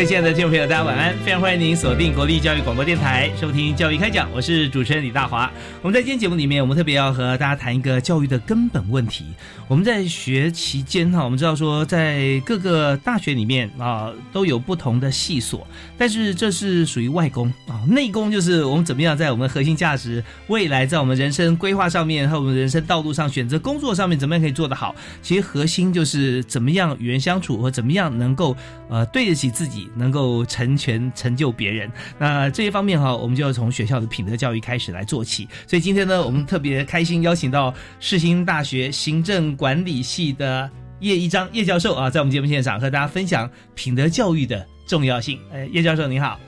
各位亲爱的听众朋友，大家晚安！非常欢迎您锁定国立教育广播电台，收听《教育开讲》，我是主持人李大华。我们在今天节目里面，我们特别要和大家谈一个教育的根本问题。我们在学期间哈，我们知道说，在各个大学里面啊，都有不同的系所，但是这是属于外功啊，内功就是我们怎么样在我们核心价值、未来在我们人生规划上面和我们人生道路上选择工作上面，怎么样可以做得好？其实核心就是怎么样与人相处，和怎么样能够呃对得起自己。能够成全成就别人，那这一方面哈，我们就要从学校的品德教育开始来做起。所以今天呢，我们特别开心邀请到世新大学行政管理系的叶一章叶教授啊，在我们节目现场和大家分享品德教育的重要性。呃，叶教授你好。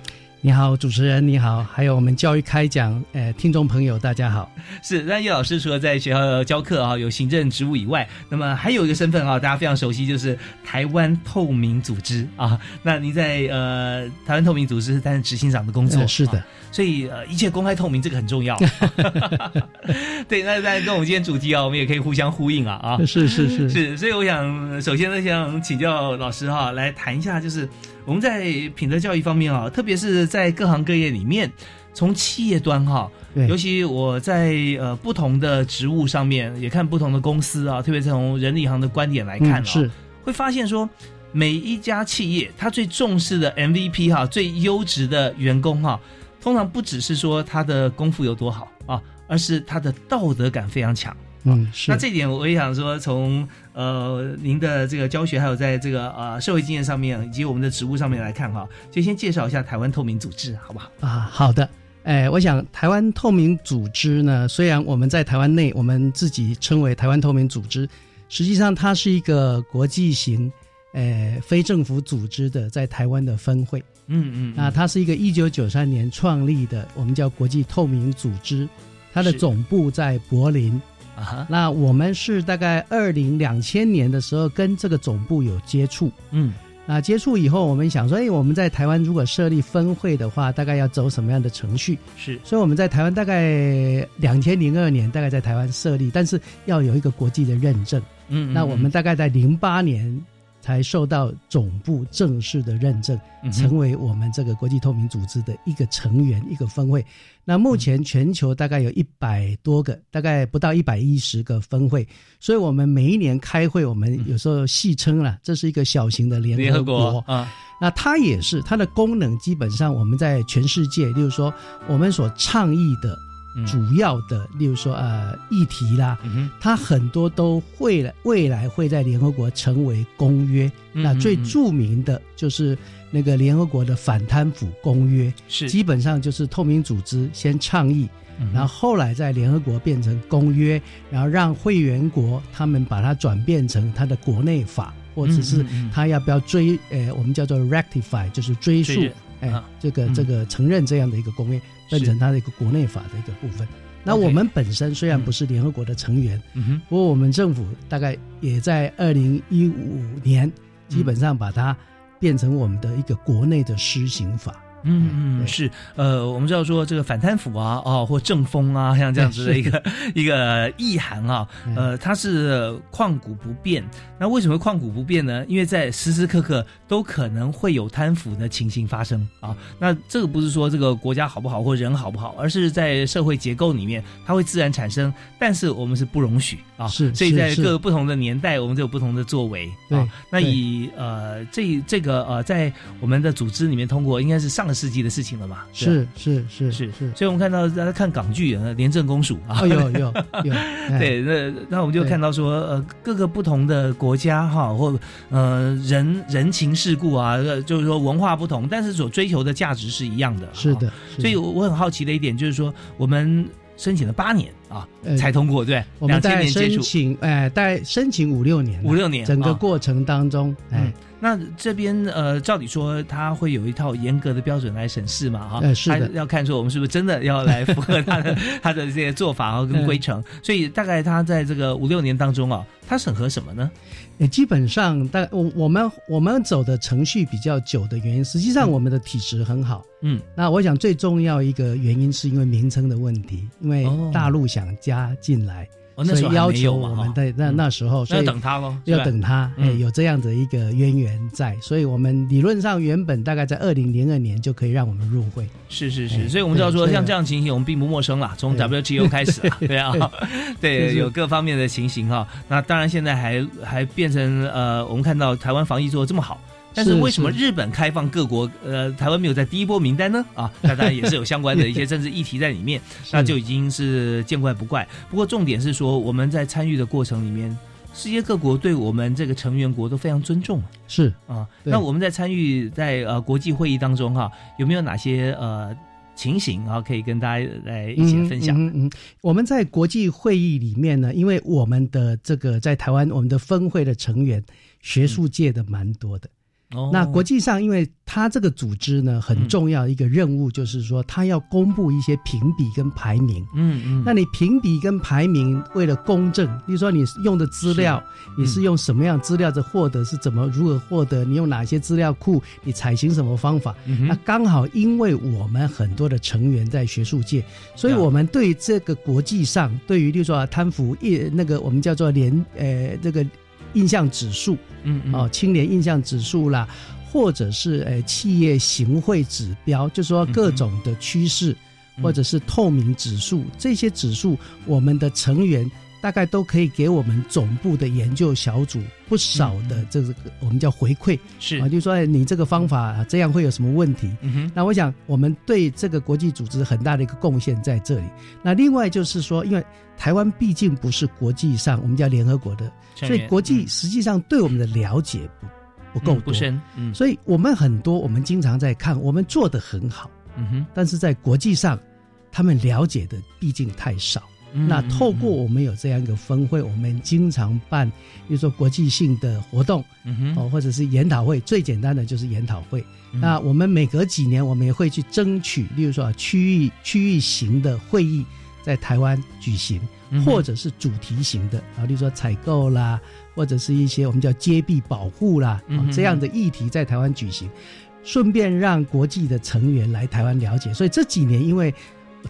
你好，主持人你好，还有我们教育开讲，呃，听众朋友大家好。是，那叶老师除了在学校教课啊，有行政职务以外，那么还有一个身份啊，大家非常熟悉，就是台湾透明组织啊。那您在呃台湾透明组织担任执行长的工作，是的。所以呃一切公开透明这个很重要。对，那在跟我们今天主题啊，我们也可以互相呼应啊啊。是是是是，所以我想首先呢，想请教老师哈，来谈一下就是。我们在品德教育方面啊，特别是在各行各业里面，从企业端哈，尤其我在呃不同的职务上面也看不同的公司啊，特别是从人力行的观点来看啊，是会发现说每一家企业它最重视的 MVP 哈，最优质的员工哈，通常不只是说他的功夫有多好啊，而是他的道德感非常强。嗯，是。那这点我也想说，从呃您的这个教学，还有在这个呃社会经验上面，以及我们的职务上面来看哈，就先介绍一下台湾透明组织，好不好？啊，好的。哎，我想台湾透明组织呢，虽然我们在台湾内，我们自己称为台湾透明组织，实际上它是一个国际型，呃，非政府组织的在台湾的分会。嗯嗯。那它是一个一九九三年创立的，我们叫国际透明组织，它的总部在柏林。啊，那我们是大概二零两千年的时候跟这个总部有接触，嗯，那接触以后，我们想说，哎，我们在台湾如果设立分会的话，大概要走什么样的程序？是，所以我们在台湾大概两千零二年大概在台湾设立，但是要有一个国际的认证，嗯，那我们大概在零八年。才受到总部正式的认证，成为我们这个国际透明组织的一个成员、一个分会。那目前全球大概有一百多个，大概不到一百一十个分会。所以我们每一年开会，我们有时候戏称了，这是一个小型的联合国啊。那它也是它的功能，基本上我们在全世界，例如说我们所倡议的。主要的，例如说呃议题啦，它很多都会未来会在联合国成为公约。那最著名的就是那个联合国的反贪腐公约，是。基本上就是透明组织先倡议，然后后来在联合国变成公约，然后让会员国他们把它转变成它的国内法，或者是他要不要追，呃，我们叫做 rectify，就是追溯。哎，这个这个承认这样的一个公约，变成它的一个国内法的一个部分。那我们本身虽然不是联合国的成员，不过我们政府大概也在二零一五年基本上把它变成我们的一个国内的施行法。嗯嗯是，呃，我们知道说这个反贪腐啊，哦，或正风啊，像这样子的一个 一个意涵啊，呃，它是旷古不变。那为什么旷古不变呢？因为在时时刻刻都可能会有贪腐的情形发生啊。那这个不是说这个国家好不好或人好不好，而是在社会结构里面它会自然产生，但是我们是不容许啊。是，所以在各个不同的年代，我们就有不同的作为啊。那以呃这这个呃在我们的组织里面通过，应该是上。世纪的事情了嘛？是是是是。是，所以我们看到大家看港剧啊，《廉政公署》啊，有有有，对，那那我们就看到说，呃，各个不同的国家哈，或呃人人情世故啊，就是说文化不同，但是所追求的价值是一样的。是的，所以我很好奇的一点就是说，我们申请了八年啊才通过，对，我们在申请，哎，在申请五六年，五六年，整个过程当中，哎。那这边呃，照理说他会有一套严格的标准来审视嘛，哈，是的，要看说我们是不是真的要来符合他的 他的这些做法和跟规程，所以大概他在这个五六年当中啊，他审核什么呢？也基本上，但我我们我们走的程序比较久的原因，实际上我们的体质很好，嗯，那我想最重要一个原因是因为名称的问题，因为大陆想加进来。所以要求我们在那那时候，要等他喽，要等他，哎，有这样的一个渊源在，所以我们理论上原本大概在二零零二年就可以让我们入会。是是是，所以我们知道说像这样情形，我们并不陌生啦，从 WGO 开始啦，对啊，对，有各方面的情形哈。那当然现在还还变成呃，我们看到台湾防疫做的这么好。但是为什么日本开放各国，呃，台湾没有在第一波名单呢？啊，那当然也是有相关的一些政治议题在里面，那就已经是见怪不怪。不过重点是说，我们在参与的过程里面，世界各国对我们这个成员国都非常尊重。是啊，那我们在参与在呃国际会议当中哈，有没有哪些呃情形啊，可以跟大家来一起分享？嗯嗯，我们在国际会议里面呢，因为我们的这个在台湾，我们的分会的成员学术界的蛮多的。那国际上，因为它这个组织呢，很重要一个任务就是说，它要公布一些评比跟排名。嗯嗯。那你评比跟排名为了公正，比如说你用的资料，你是用什么样资料的获得，是怎么如何获得？你用哪些资料库？你采行什么方法？那刚好，因为我们很多的成员在学术界，所以我们对这个国际上，对于比如说贪腐一那个我们叫做联呃这个。印象指数，嗯，哦，青年印象指数啦，或者是呃企业行贿指标，就是说各种的趋势，或者是透明指数，这些指数，我们的成员大概都可以给我们总部的研究小组不少的这个我们叫回馈，是啊，就说你这个方法这样会有什么问题？嗯那我想我们对这个国际组织很大的一个贡献在这里。那另外就是说，因为台湾毕竟不是国际上我们叫联合国的。所以国际实际上对我们的了解不不够不深，嗯，所以我们很多我们经常在看，我们做的很好，嗯哼，但是在国际上，他们了解的毕竟太少。那透过我们有这样一个分会，我们经常办，比如说国际性的活动，嗯哼，哦，或者是研讨会，最简单的就是研讨会。那我们每隔几年，我们也会去争取，例如说区域区域型的会议在台湾举行。或者是主题型的啊，例如说采购啦，或者是一些我们叫揭壁保护啦，这样的议题在台湾举行，顺便让国际的成员来台湾了解。所以这几年，因为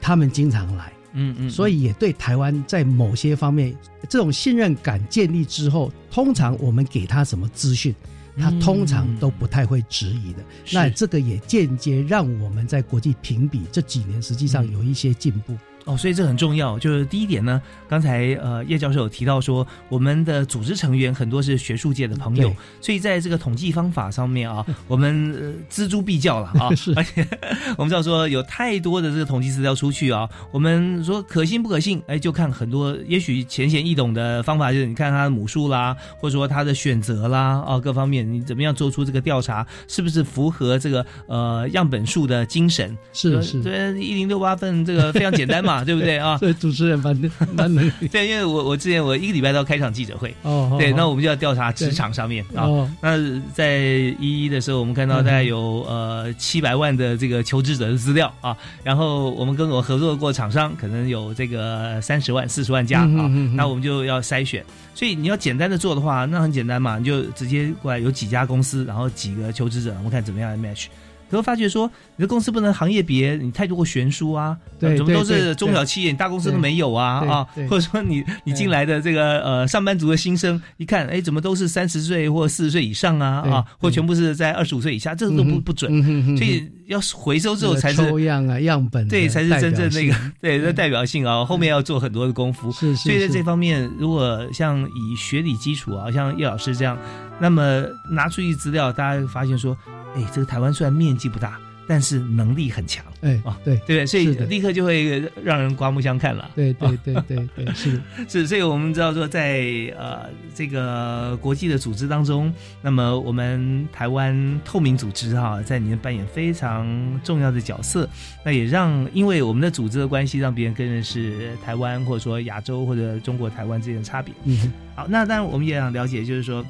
他们经常来，嗯嗯，所以也对台湾在某些方面这种信任感建立之后，通常我们给他什么资讯，他通常都不太会质疑的。那这个也间接让我们在国际评比这几年实际上有一些进步。哦，所以这很重要。就是第一点呢，刚才呃叶教授有提到说，我们的组织成员很多是学术界的朋友，所以在这个统计方法上面啊，我们呃锱铢必较了啊。是而且 我们知道说，有太多的这个统计资料出去啊，我们说可信不可信？哎，就看很多，也许浅显易懂的方法，就是你看他的母数啦，或者说他的选择啦，啊，各方面你怎么样做出这个调查，是不是符合这个呃样本数的精神？是是，对，一零六八份这个非常简单嘛。啊，对不对啊？对，主持人蛮蛮能。对，因为我我之前我一个礼拜都要开场记者会，哦，对，那我们就要调查职场上面啊。那在一一的时候，我们看到大概有呃七百万的这个求职者的资料啊，然后我们跟我合作过厂商，可能有这个三十万、四十万家啊，那我们就要筛选。所以你要简单的做的话，那很简单嘛，你就直接过来有几家公司，然后几个求职者，我们看怎么样来 match。都会发觉说，你的公司不能行业别，你太多悬殊啊，对怎么都是中小企业，你大公司都没有啊啊，对或者说你你进来的这个呃上班族的新生，一看，哎，怎么都是三十岁或四十岁以上啊啊，或全部是在二十五岁以下，这个都不不准，所以要回收之后才是抽样啊样本对，才是真正那个对的代表性啊，后面要做很多的功夫。是是。所以在这方面，如果像以学理基础啊，像叶老师这样，那么拿出去资料，大家发现说，哎，这个台湾虽然面积不大，但是能力很强，哎啊对对不对？所以立刻就会让人刮目相看了。对对对对对是 是，所以我们知道说在，呃这个国际的组织当中，那么我们台湾透明组织哈、在里面扮演非常重要的角色。那也让因为我们的组织的关系，让别人更认识台湾，或者说亚洲或者中国台湾之间的差别。嗯好，那当然我们也想了解，就是说，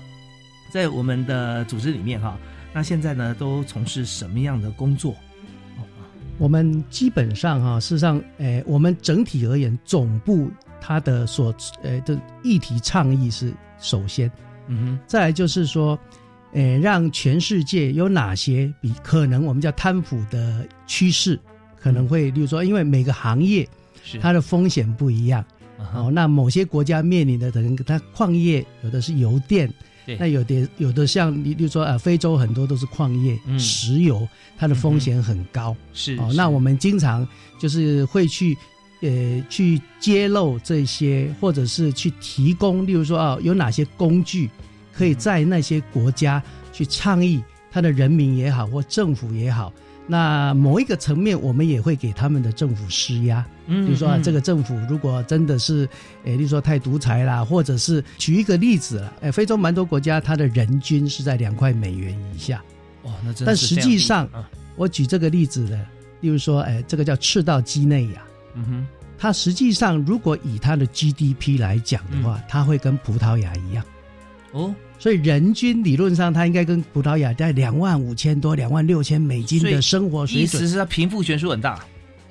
在我们的组织里面哈，那现在呢都从事什么样的工作？我们基本上哈、事实上，诶，我们整体而言，总部它的所呃的议题倡议是首先，嗯哼。再来就是说，诶，让全世界有哪些比可能我们叫贪腐的趋势，可能会，例如说，因为每个行业，是。它的风险不一样，哦，那某些国家面临的可能它矿业有的是油电，对那有的有的像你比如说啊，非洲很多都是矿业，嗯石油它的风险很高。哦，是哦那我们经常就是会去，呃，去揭露这些，或者是去提供，例如说啊，有哪些工具可以在那些国家去倡议，他的人民也好，或政府也好。那某一个层面，我们也会给他们的政府施压，嗯比如说这个政府如果真的是，诶，例如说太独裁啦，或者是举一个例子了，诶，非洲蛮多国家它的人均是在两块美元以下，哇，那真的但实际上啊我举这个例子的，例如说，诶，这个叫赤道几内亚，嗯哼。它实际上如果以它的 GDP 来讲的话，它会跟葡萄牙一样，哦，所以人均理论上它应该跟葡萄牙在两万五千多、两万六千美金的生活水准。意思是它贫富悬殊很大，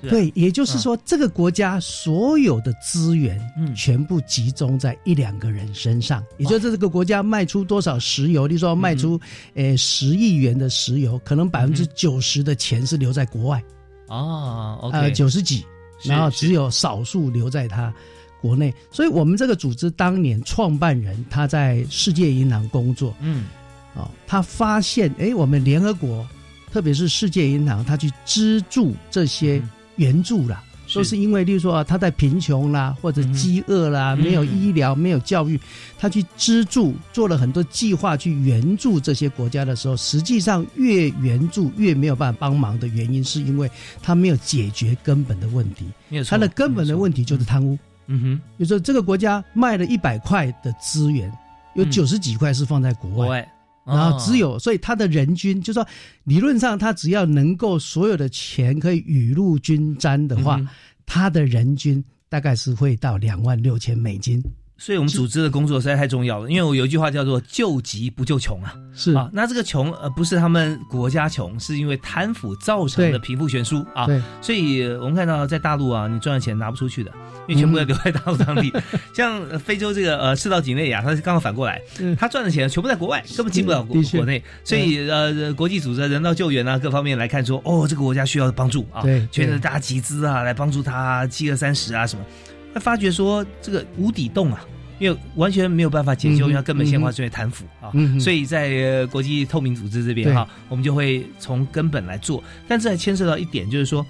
对，也就是说，这个国家所有的资源，嗯。全部集中在一两个人身上，也就是这个国家卖出多少石油，例如说卖出，嗯呃，十亿元的石油，可能百分之九十的钱是留在国外，哦，OK，呃，九十几，然后只有少数留在他国内。所以我们这个组织当年创办人他在世界银行工作嗯哦，他发现哎，我们联合国，特别是世界银行，他去资助这些嗯援助啦。都是因为，例如说啊，他在贫穷啦，或者饥饿啦，嗯没有医疗，没有教育，他去资助，做了很多计划去援助这些国家的时候，实际上越援助越没有办法帮忙的原因，是因为他没有解决根本的问题。他的根本的问题就是贪污。嗯哼，就说，这个国家卖了一百块的资源，有嗯。九十几块是放在国外，然后只哦有，所以他的人均，就说理论上他只要能够所有的钱可以雨露均沾的话，他的人均大概是会到两万六千美金。所以我们组织的工作实在太重要了，因为我有一句话叫做 “救急不救穷”啊。是啊，那这个穷呃不是他们国家穷，是因为贪腐造成的贫富悬殊啊。对，所以呃我们看到在大陆啊，你赚的钱拿不出去的，因为全部要留在大陆当地。像呃非洲这个呃赤道几内亚，它是刚好反过来，嗯他赚的钱全部在国外，根本进不了国国内。所以呃，国际组织人道救援啊，各方面来看说，哦，这个国家需要帮助啊，对全是大家集资啊，来帮助他七二三十啊什么。他发觉说这个无底洞啊。因为完全没有办法解救，因为它根本先化嗯哼是因为贪腐啊，所以在呃国际透明组织这边对哈，我们就会从根本来做。但这还牵涉到一点，就是说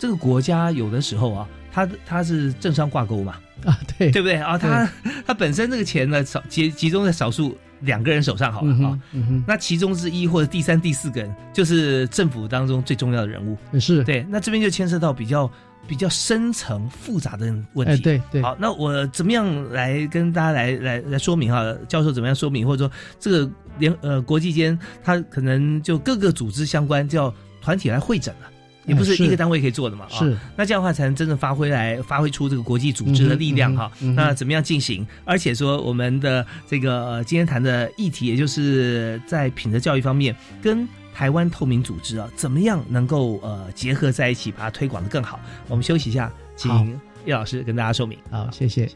这个国家有的时候啊，它它是政商挂钩嘛，啊，对，对不对啊？它它本身这个钱呢，少集集中在少数两个人手上好了啊那其中之一或者第三、第四个人，就是政府当中最重要的人物。是，对，那这边就牵涉到比较比较深层复杂的问哎，题。对对，好，那我怎么样来跟大家来来来说明哈？教授怎么样说明，或者说这个联呃国际间，它可能就各个组织相关叫团体来会诊了。也不是一个单位可以做的嘛，啊是，那这样的话才能真正发挥来发挥出这个国际组织的力量哈。那怎么样进行？而且说我们的这个、呃今天谈的议题，也就是在品德教育方面，跟台湾透明组织啊，怎么样能够呃结合在一起，把它推广的更好？我们休息一下，请叶老师跟大家说明。好，谢谢。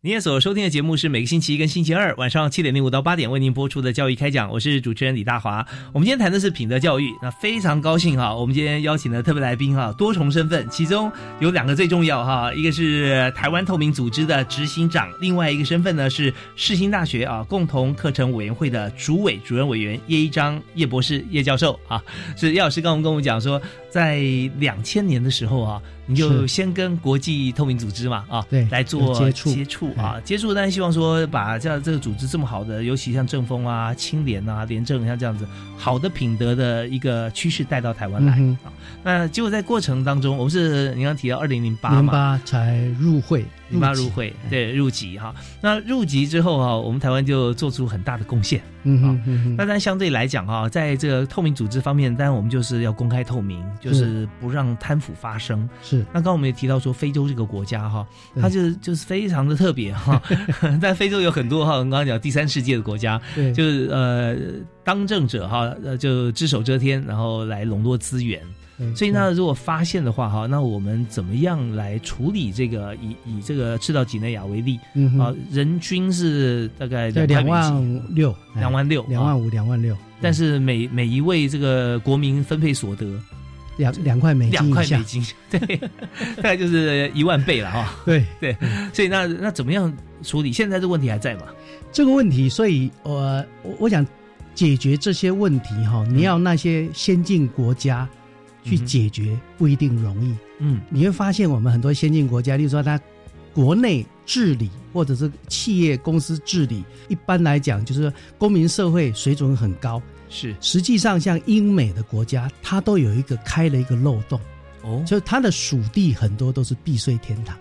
您也所收听的节目是每个星期一跟星期二晚上七点零五到八点为您播出的教育开讲，我是主持人李大华。我们今天谈的是品德教育，那非常高兴哈，我们今天邀请的特别来宾哈，多重身份，其中有两个最重要哈，一个是台湾透明组织的执行长，另外一个身份呢是世新大学啊共同课程委员会的主委主任委员叶一章叶博士叶教授啊，是叶老师刚刚跟我们讲说，在两千年的时候啊，你就先跟国际透明组织嘛啊，对来做接触。接触啊，接触，但是希望说把这样这个组织这么好的，尤其像正风啊、清廉啊、廉政像这样子好的品德的一个趋势带到台湾来、嗯啊。那结果在过程当中，我们是你刚刚提到二零零八零嘛，八才入会，零八入会，对入籍哈。那入籍之后哈，我们台湾就做出很大的贡献。嗯哼嗯，那但相对来讲哈，在这个透明组织方面，当然我们就是要公开透明，就是不让贪腐发生。是那刚刚我们也提到说，非洲这个国家哈，它就是就是非常的特别哈。在非洲有很多哈，我们刚刚讲第三世界的国家，对，就是呃当政者哈，呃就只手遮天，然后来笼络资源。对所以呢，如果发现的话哈，那我们怎么样来处理这个？以以这个赤道几内亚为例嗯啊，，人均是大概在两万六，哎两万六啊两万五，两万六，但是每每一位这个国民分配所得两两块美金两块美，金，对，大概就是一万倍了哈。对对，所以那那怎么样处理？现在这个问题还在吗？这个问题，所以呃，我我想解决这些问题哈，你要那些先进国家去解决不一定容易。嗯。你会发现，我们很多先进国家，例如说它国内治理或者是企业公司治理，一般来讲就是公民社会水准很高。是。实际上，像英美的国家，它都有一个开了一个漏洞，哦。就是它的属地很多都是避税天堂。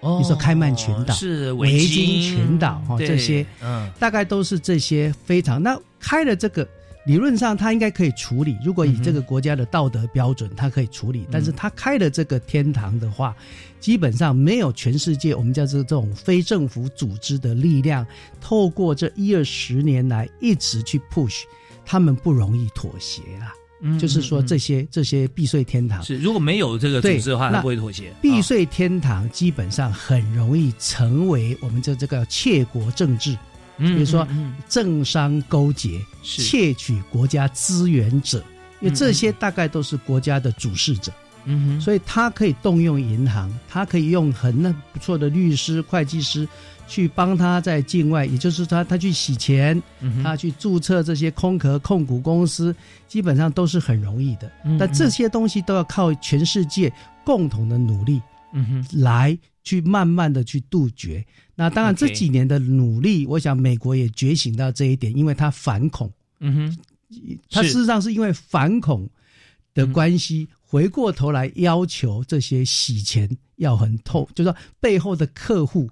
哦你说开曼群岛是维京。京群岛哈对这些嗯。大概都是这些非常。那开了这个，理论上他应该可以处理。如果以这个国家的道德标准，他可以处理。但是他开了这个天堂的话，基本上没有全世界我们叫做这种非政府组织的力量，透过这一二十年来一直去 push，他们不容易妥协啦。嗯就是说这些这些避税天堂，是如果没有这个组对织的话，他那不会妥协。避啊税天堂基本上很容易成为我们这这个窃国政治。嗯比如说政商勾结、是。窃取国家资源者，因为这些大概都是国家的主事者，嗯哼，所以他可以动用银行，他可以用很那不错的律师、会计师去帮他在境外，也就是他他去洗钱，嗯他去注册这些空壳控股公司，基本上都是很容易的。嗯但这些东西都要靠全世界共同的努力。嗯哼。来去慢慢的去杜绝。那当然这几年的努力，我想美国也觉醒到这一点，因为它反恐，嗯哼。它事实上是因为反恐的关系，回过头来要求这些洗钱要很透，就是说背后的客户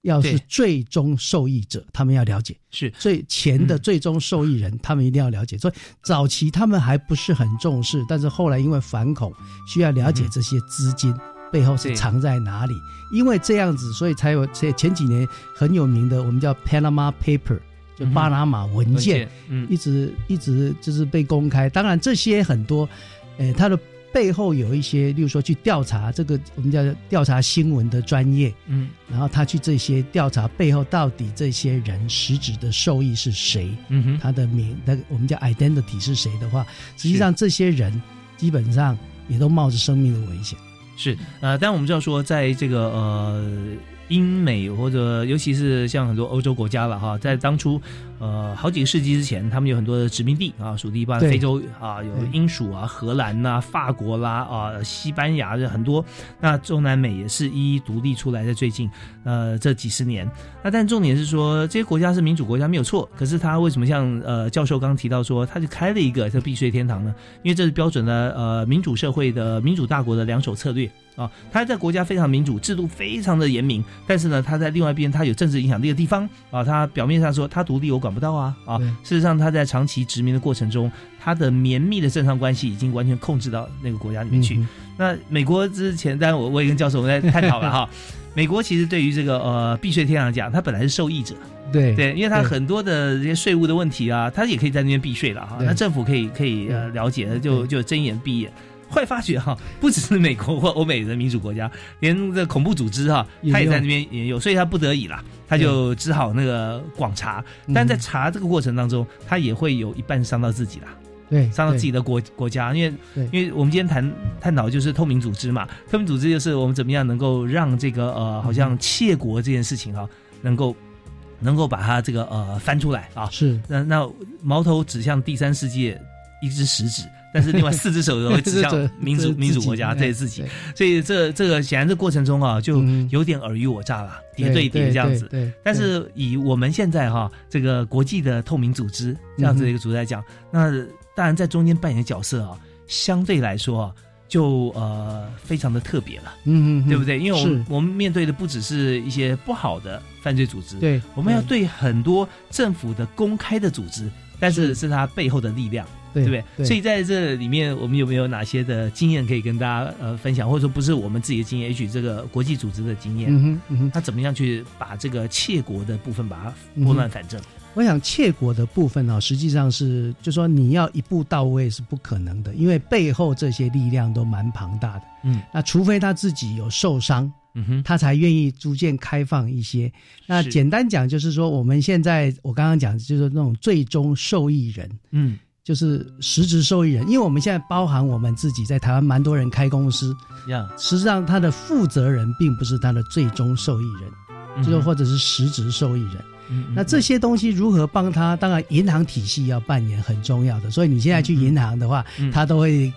要是最终受益者，他们要了解。是所以钱的嗯。最终受益人，他们一定要了解。所以早期他们还不是很重视，但是后来因为反恐，需要了解这些资金背后是藏在哪里。因为这样子，所以才有这前几年很有名的，我们叫 Panama Paper，就巴拿马文件，嗯一直一直就是被公开。当然这些很多，呃，它的背后有一些，例如说去调查这个我们叫调查新闻的专业，嗯然后他去这些调查背后到底这些人实质的受益是谁，嗯哼他的名那个我们叫 identity 是谁的话，实际上这些人基本上也都冒着生命的危险。是呃，但我们知道说，在这个呃英美或者尤其是像很多欧洲国家了哈，在当初呃好几个世纪之前，他们有很多的殖民地啊，属地，包括非洲啊，有英属啊、荷兰呐、法国啦啊、西班牙的很多。那中南美也是一一独立出来，在最近呃这几十年。那但重点是说，这些国家是民主国家没有错，可是他为什么像呃教授刚刚提到说，他就开了一个这避税天堂呢？因为这是标准的呃民主社会的民主大国的两手策略。啊，他在国家非常民主，制度非常的严明，但是呢，他在另外一边，他有政治影响力的地方啊，他表面上说他独立，我管不到啊啊，事实上他在长期殖民的过程中，他的绵密的政商关系已经完全控制到那个国家里面去。嗯那美国之前，当然我我也跟教授我们在探讨了哈，美国其实对于这个呃避税天堂讲，他本来是受益者，对对，因为他很多的这些税务的问题啊，他也可以在那边避税了哈。那政府可以可以呃了解，就就睁眼闭眼。后来发觉哈，不只是美国或欧美的民主国家，连这恐怖组织哈，他也在那边也有，所以他不得已啦，他就只好那个广查。嗯。但在查这个过程当中，他也会有一半伤到自己啦，对伤到自己的的国国家，因为因为我们今天谈探讨就是透明组织嘛，透明组织就是我们怎么样能够让这个呃，好像窃国这件事情哈，能够能够把它这个呃翻出来啊，是。那那矛头指向第三世界一只食指，但是另外四只手都会指向 民主民主国家，这是自己，所以这这个显然这过程中啊，就嗯。有点尔虞我诈了，叠对叠这样子。对，对但是以我们现在哈这个国际的透明组织这样子的一个组织来讲，那当然在中间扮演的角色啊，相对来说啊，就呃非常的特别了，嗯嗯，对不对？因为我们是。我们面对的不只是一些不好的犯罪组织，对，我们要对。很多政府的公开的组织，但是。是它背后的力量。对对不对？所以在这里面，我们有没有哪些的经验可以跟大家呃分享，或者说不是我们自己的经验，也许这个国际组织的经验，嗯哼嗯哼，他怎么样去把这个窃国的部分把它拨乱反正？我想窃国的部分呢、实际上是就说你要一步到位是不可能的，因为背后这些力量都蛮庞大的。嗯，那除非他自己有受伤，嗯哼，他才愿意逐渐开放一些。那是简单讲就是说，我们现在我刚刚讲就是那种最终受益人。嗯，就是实质受益人，因为我们现在包含我们自己在台湾蛮多人开公司，呀，实际上他的负责人并不是他的最终受益人，就是或者是实质受益人。嗯那这些东西如何帮他？当然，银行体系要扮演很重要的。所以你现在去银行的话，嗯他都会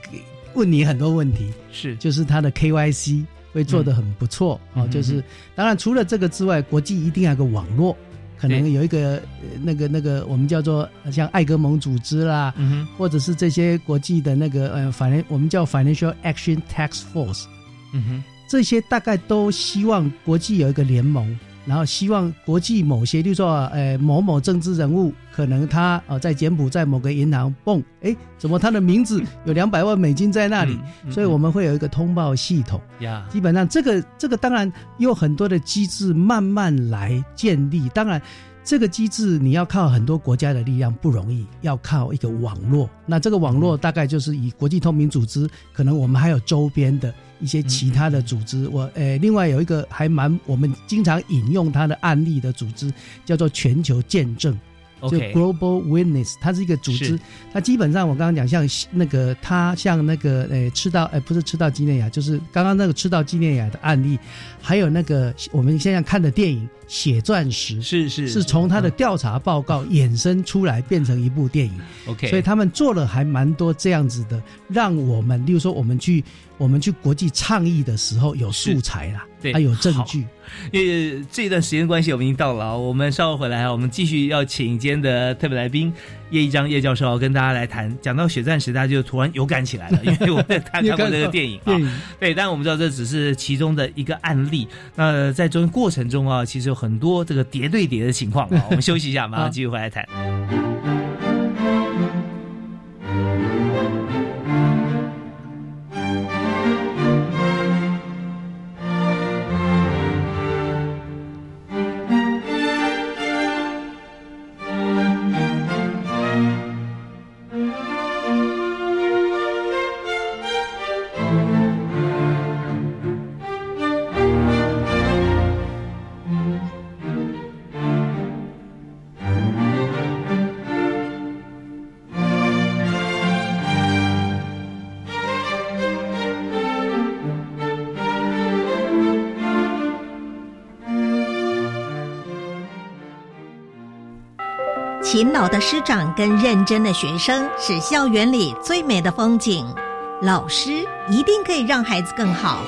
问你很多问题，是就是他的 KYC 会做得很不错、啊哦。就是当然除了这个之外，国际一定要有个网络，可能有一个呃那个那个我们叫做像艾格蒙组织啦，或者是这些国际的那个呃反正我们叫 Financial Action Task Force，嗯哼，这些大概都希望国际有一个联盟，然后希望国际某些，例如说呃某某政治人物，可能他呃在柬埔寨某个银行蹦，哎，怎么他的名字 有两百万美金在那里？嗯嗯所以我们会有一个通报系统。呀，基本上这个这个当然有很多的机制慢慢来建立，当然。这个机制你要靠很多国家的力量不容易，要靠一个网络。那这个网络大概就是以国际透明组织，可能我们还有周边的一些其他的组织。我呃，另外有一个还蛮我们经常引用它的案例的组织，叫做全球见证。就 Global Witness，它是一个组织，它基本上我刚刚讲像那个它像那个呃赤道呃不是赤道几内亚，就是刚刚那个赤道几内亚的案例，还有那个我们现在看的电影《血钻石》，是是。是从他的调查报告衍生出来变成一部电影，OK，所以他们做了还蛮多这样子的，让我们例如说我们去我们去国际倡议的时候有素材啦，对他有证据。因为这段时间关系，我们已经到了啊，我们稍后回来啊，我们继续要请今天的特别来宾叶一章叶教授跟大家来谈。讲到血战时，大家就突然有感起来了，因为我们看看过这个电影啊。影对，但我们知道这只是其中的一个案例。那在中过程中啊，其实有很多这个叠对叠的情况啊。我们休息一下，马上继续回来谈。的师长跟认真的学生是校园里最美的风景。老师一定可以让孩子更好。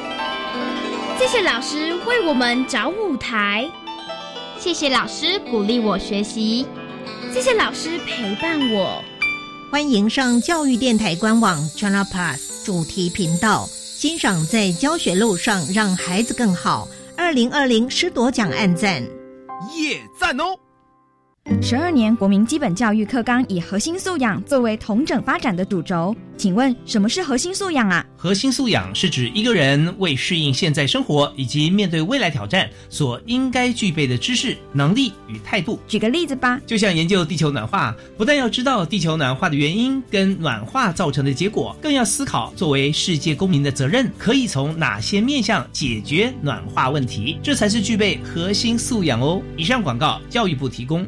谢谢老师为我们找舞台，谢谢老师鼓励我学习，谢谢老师陪伴我。欢迎上教育电台官网 Channel Plus 主题频道，欣赏在教学路上让孩子更好。二零二零师铎奖暗赞，耶赞哦！十二年国民基本教育课纲以核心素养作为同整发展的主轴，请问什么是核心素养啊？核心素养是指一个人为适应现在生活以及面对未来挑战所应该具备的知识、能力与态度。举个例子吧，就像研究地球暖化，不但要知道地球暖化的原因跟暖化造成的结果，更要思考作为世界公民的责任可以从哪些面向解决暖化问题，这才是具备核心素养哦。以上广告，教育部提供。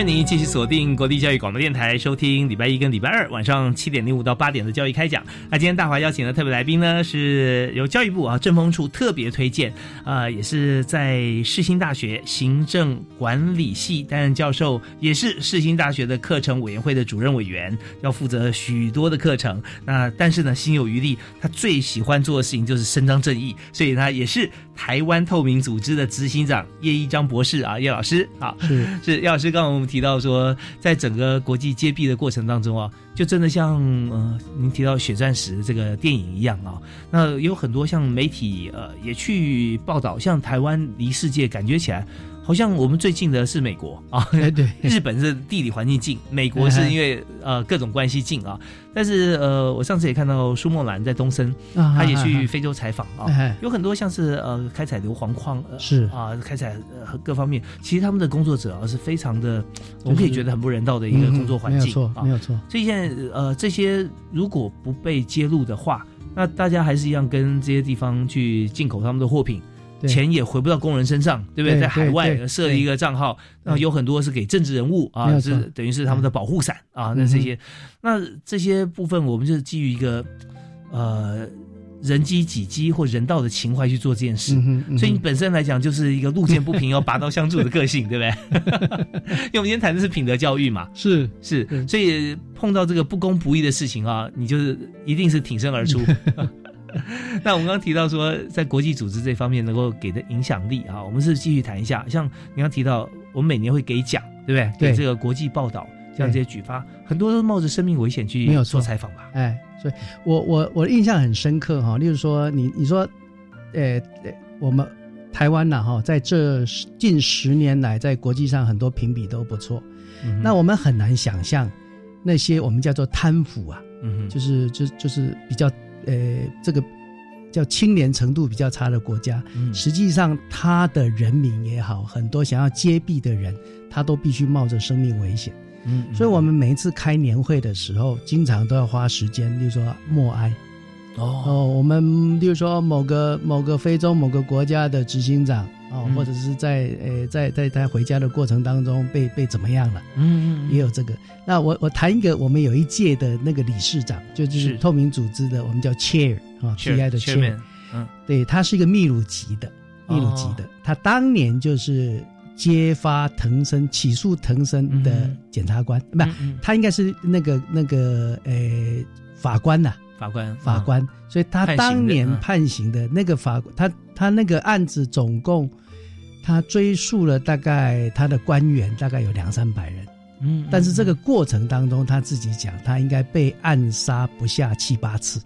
欢迎您继续锁定国立教育广播电台，收听礼拜一跟礼拜二晚上七点零五到八点的教育开讲。那今天大华邀请的特别来宾呢，是由教育部啊政风处特别推荐，呃，也是在世新大学行政管理系担任教授，也是世新大学的课程委员会的主任委员，要负责许多的课程。那但是呢，心有余力，他最喜欢做的事情就是伸张正义，所以他也是台湾透明组织的执行长叶一章博士啊，叶老师啊，是是叶老师，跟我们提到说，在整个国际接臂的过程当中啊，就真的像呃您提到《血钻石》这个电影一样啊，那有很多像媒体呃也去报道，像台湾离世界感觉起来。好像我们最近的是美国啊，对，日本是地理环境近，美国是因为呃各种关系近啊。但是呃，我上次也看到苏莫兰在东森，他也去非洲采访啊，有很多像是呃开采硫磺矿，是啊，开采各方面，其实他们的工作者啊是非常的，我们可以觉得很不人道的一个工作环境，没有错，没有错。所以现在呃这些如果不被揭露的话，那大家还是一样跟这些地方去进口他们的货品。钱也回不到工人身上，对不对？在海外设立一个账号，然后有很多是给政治人物啊，是等于是他们的保护伞啊。那这些，那这些部分，我们就是基于一个呃人机己机或人道的情怀去做这件事。所以你本身来讲，就是一个路见不平要拔刀相助的个性，对不对？因为我们今天谈的是品德教育嘛，是是，所以碰到这个不公不义的事情啊，你就是一定是挺身而出。那我们刚刚提到说，在国际组织这方面能够给的影响力啊，我们是继续谈一下。像你刚提到，我们每年会给奖，对不对？给这个国际报道，像这些举发，很多都冒着生命危险去做采访吧？哎，所以我我我印象很深刻哈。例如说，你你说，呃，我们台湾呐哈，在这近十年来，在国际上很多评比都不错。那我们很难想象那些我们叫做贪腐啊，嗯，就是就就是比较。呃，这个叫清廉程度比较差的国家，实际上他的人民也好，很多想要揭弊的人，他都必须冒着生命危险。嗯，所以我们每一次开年会的时候，经常都要花时间，例如说默哀。哦，我们例如说某个某个非洲某个国家的执行长。哦，或者是在呃，在在他回家的过程当中被被怎么样了？嗯嗯，也有这个。那我我谈一个，我们有一届的那个理事长，就就是。透明组织的，我们叫 chair 啊的 chair。嗯，对他是一个秘鲁籍的，秘鲁籍的，他当年就是揭发藤森起诉藤森的检察官，不，他应该是那个那个呃法官呐，法官法官，所以他当年判刑的那个法，他他那个案子总共他追诉了大概他的官员大概有两三百人，嗯，但是这个过程当中他自己讲，他应该被暗杀不下七八次。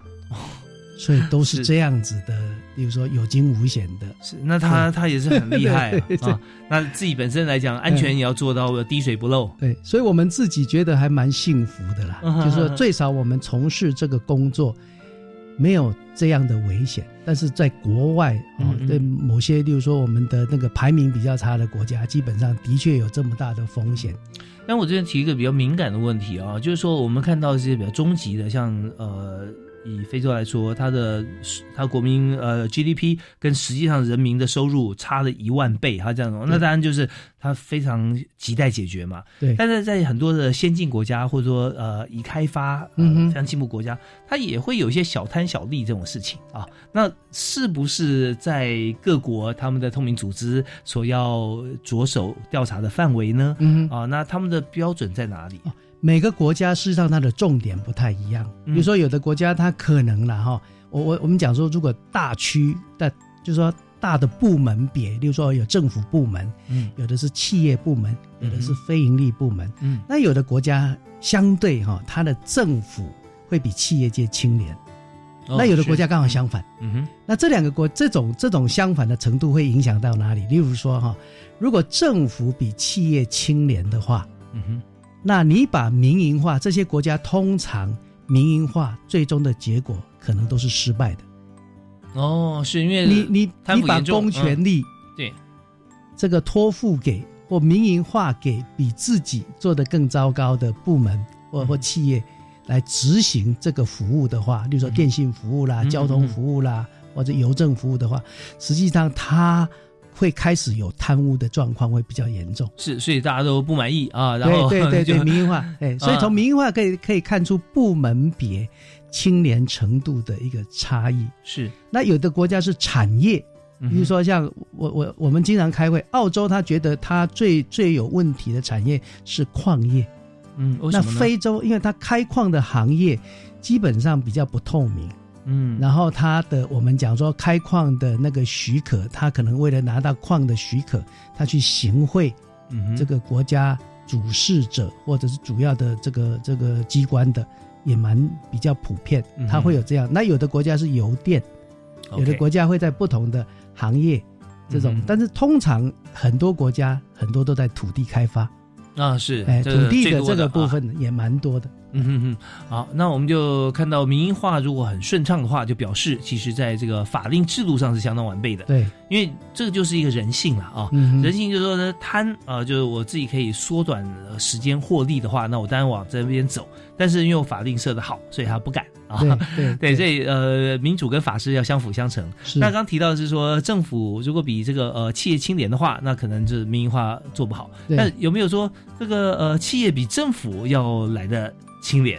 所以都是。这样子的，比如说有惊无险的。是，那他他也是很厉害 啊。那自己本身来讲，安全也要做到滴水不漏。对，所以我们自己觉得还蛮幸福的啦。就是说，最少我们从事这个工作没有这样的危险。但是在国外啊，对某些，例如说我们的那个排名比较差的国家，基本上的确有这么大的风险。那我这边提一个比较敏感的问题啊，就是说我们看到这些比较终极的，像呃。以非洲来说，它的它国民呃 GDP 跟实际上人民的收入差了一万倍，它这样那当然就是它非常亟待解决嘛。对，但是在很多的先进国家或者说呃已开发嗯非常进步国家，它也会有一些小贪小利这种事情啊。那是不是在各国他们的透明组织所要着手调查的范围呢？嗯啊，那他们的标准在哪里？每个国家事实上它的重点不太一样，比如说有的国家它可能了哈，我我我们讲说如果大区的，就是说大的部门别，例如说有政府部门，嗯，有的是企业部门，有的是非盈利部门，嗯，那有的国家相对哈，它的政府会比企业界清廉，那有的国家刚好相反，嗯哼，那这两个国这种这种相反的程度会影响到哪里？例如说哈，如果政府比企业清廉的话，嗯哼。那你把民营化，这些国家通常民营化最终的结果可能都是失败的。哦，是因为你你你把公权力对这个托付给或民营化给比自己做的更糟糕的部门或或企业来执行这个服务的话，例如说电信服务啦、交通服务啦或者邮政服务的话，实际上它。会开始有贪污的状况，会比较严重。是，所以大家都不满意啊。然后对对对，民营化，哎，所以从民营化可以可以看出部门别清廉程度的一个差异。是，那有的国家是产业，比如说像我我我们经常开会，澳洲他觉得他最最有问题的产业是矿业。嗯，那非洲因为它开矿的行业基本上比较不透明。嗯，然后他的我们讲说开矿的那个许可，他可能为了拿到矿的许可，他去行贿，嗯，这个国家主事者或者是主要的这个这个机关的，也蛮比较普遍，他会有这样。那有的国家是邮电，有的国家会在不同的行业这种，但是通常很多国家很多都在土地开发啊，是哎，土地的这个部分也蛮多的。嗯哼哼，好，那我们就看到民营化如果很顺畅的话，就表示其实在这个法令制度上是相当完备的。对，因为这个就是一个人性了啊，人性就是说呢贪啊，就是我自己可以缩短时间获利的话，那我当然往这边走。但是因为我法令设的好，所以他不敢啊。对 对，所以呃，民主跟法治要相辅相成。那刚提到的是说，政府如果比这个呃企业清廉的话，那可能就是民营化做不好。但有没有说这个呃企业比政府要来的？清廉，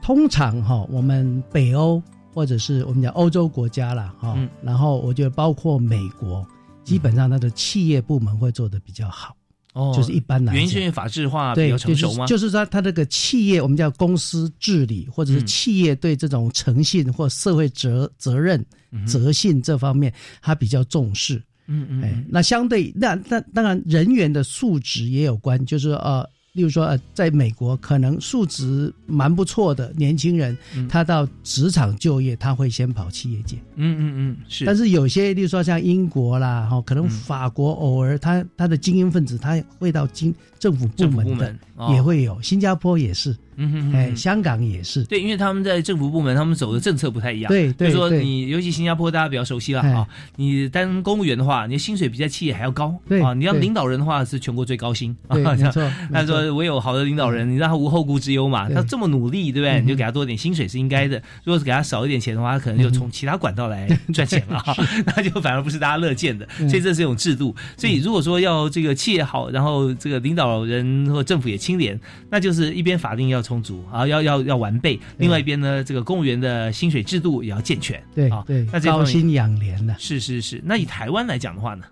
通常哈，我们北欧或者是我们讲欧洲国家了哈，然后我觉得包括美国，基本上它的企业部门会做的比较好，哦，就是一般来原因是因为法制化比较成熟吗？就是说，他这个企业我们叫公司治理，或者是企业对这种诚信或社会责责任、责信这方面，他比较重视。嗯嗯，哎，那相对那那当然人员的素质也有关，就是呃。例如说，呃，在美国可能素质蛮不错的年轻人，他到职场就业，他会先跑企业界。嗯嗯嗯，是。但是有些，例如说像英国啦，哈，可能法国偶尔他他的精英分子，他会到经政府部门的，也会有。新加坡也是。嗯哼，哎，香港也是，对，因为他们在政府部门，他们走的政策不太一样。对，就说你，尤其新加坡，大家比较熟悉了啊。你当公务员的话，你的薪水比在企业还要高。对啊，你要领导人的话，是全国最高薪。对，没错。他说，我有好的领导人，你让他无后顾之忧嘛。他这么努力，对不对？你就给他多点薪水是应该的。如果是给他少一点钱的话，他可能就从其他管道来赚钱了，那就反而不是大家乐见的。所以这是一种制度。所以如果说要这个企业好，然后这个领导人或政府也清廉，那就是一边法令要充足啊，要。要要完备，另外一边呢，这个公务员的薪水制度也要健全。对啊，对，那高薪养廉的。是是是，那以台湾来讲的话呢？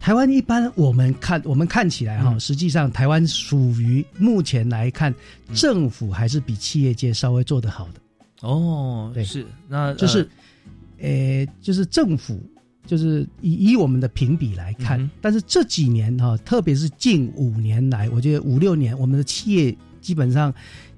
台湾一般我们看我们看起来哈，嗯实际上台湾属于目前来看，嗯政府还是比企业界稍微做得好的。哦，对是那就是，呃，就是政府，就是以以我们的评比来看，嗯但是这几年哈、特别是近五年来，我觉得五六年，我们的企业基本上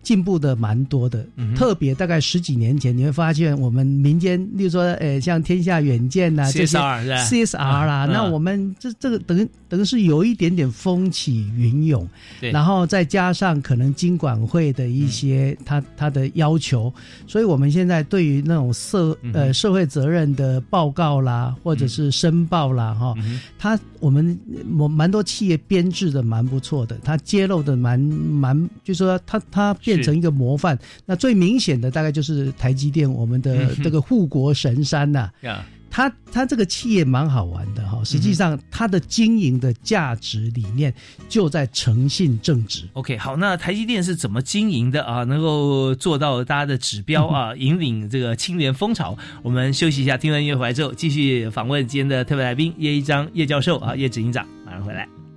进步的蛮多的。嗯特别大概十几年前，你会发现我们民间，例如说，呃，像天下远见呐、这些 CSR 啦，那我们这这个等于等于是有一点点风起云涌，对然后再加上可能经管会的一些嗯他他的要求，所以我们现在对于那种社嗯呃社会责任的报告啦，或者是申报啦，哈、嗯它我们我蛮多企业编制的蛮不错的，他揭露的蛮蛮，就说他他变成一个模范。那最明显的大概就是台积电，我们的这个护国神山呐、呀，它它这个企业蛮好玩的哈，实际上它的经营的价值理念就在诚信正直。OK，好，那台积电是怎么经营的啊？能够做到大家的指标啊，引领这个青年风潮？我们休息一下，听完音乐回来之后，继续访问今天的特别来宾叶一章叶教授啊，叶执行长，马上回来。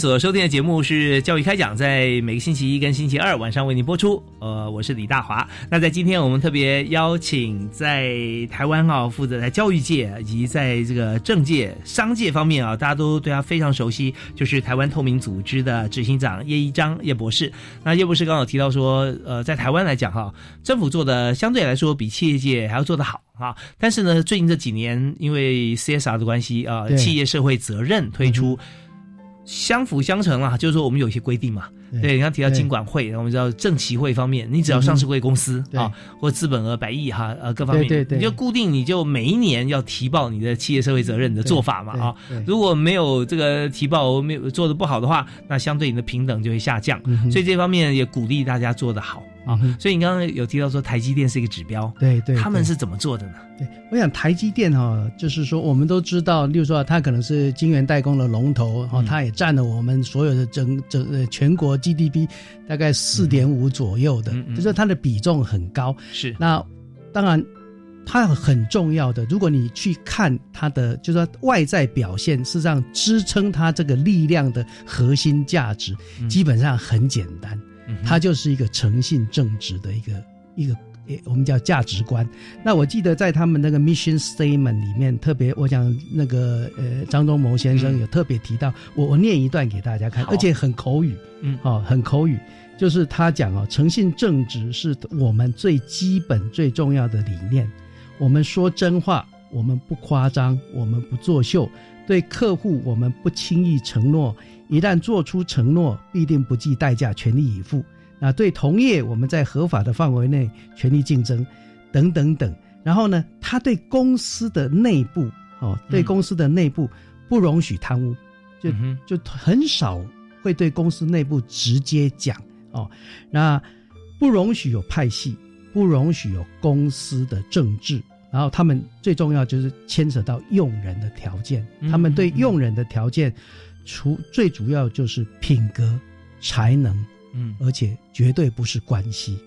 所收听的节目是《教育开讲》，在每个星期一跟星期二晚上为您播出。呃，我是李大华。那在今天，我们特别邀请在台湾啊，负责在教育界以及在这个政界、商界方面啊，大家都对他非常熟悉，就是台湾透明组织的执行长叶一章叶博士。那叶博士刚好提到说，呃，在台湾来讲哈，政府做的相对来说比企业界还要做得好啊。但是呢，最近这几年因为 CSR 的关系啊，企业社会责任推出。相辅相成啊，就是说我们有一些规定嘛。对，你刚提到金管会，我们知道政企会方面，你只要上市贵公司、嗯啊，或资本额百亿哈，呃，各方面，对对对。你就固定，你就每一年要提报你的企业社会责任的做法嘛啊。如果没有这个提报，没有做的不好的话，那相对你的平等就会下降。嗯所以这方面也鼓励大家做得好啊。所以你刚刚有提到说台积电是一个指标，对对，对。他们是怎么做的呢？对，我想台积电哈、就是说我们都知道，例如说它可能是晶圆代工的龙头，哈、它也占了我们所有的整整呃全国 GDP 大概四点五左右的，就是说它的比重很高。是那当然。它很重要的，如果你去看它的，就是说外在表现，事实上支撑它这个力量的核心价值，基本上很简单，它就是一个诚信正直的一个一个诶我们叫价值观。那我记得在他们那个 mission statement 里面，特别我想那个呃张忠谋先生有特别提到，我我念一段给大家看，而且很口语，嗯，哦，很口语，就是他讲哦，诚信正直是我们最基本最重要的理念。我们说真话，我们不夸张，我们不作秀。对客户，我们不轻易承诺，一旦做出承诺，必定不计代价，全力以赴。那对同业，我们在合法的范围内全力竞争，等等等。然后呢，他对公司的内部，哦，对公司的内部不容许贪污，就就很少会对公司内部直接讲哦。那不容许有派系，不容许有公司的政治。然后他们最重要就是牵扯到用人的条件，他们对用人的条件，除最主要就是品格、才能，嗯，而且绝对不是关系。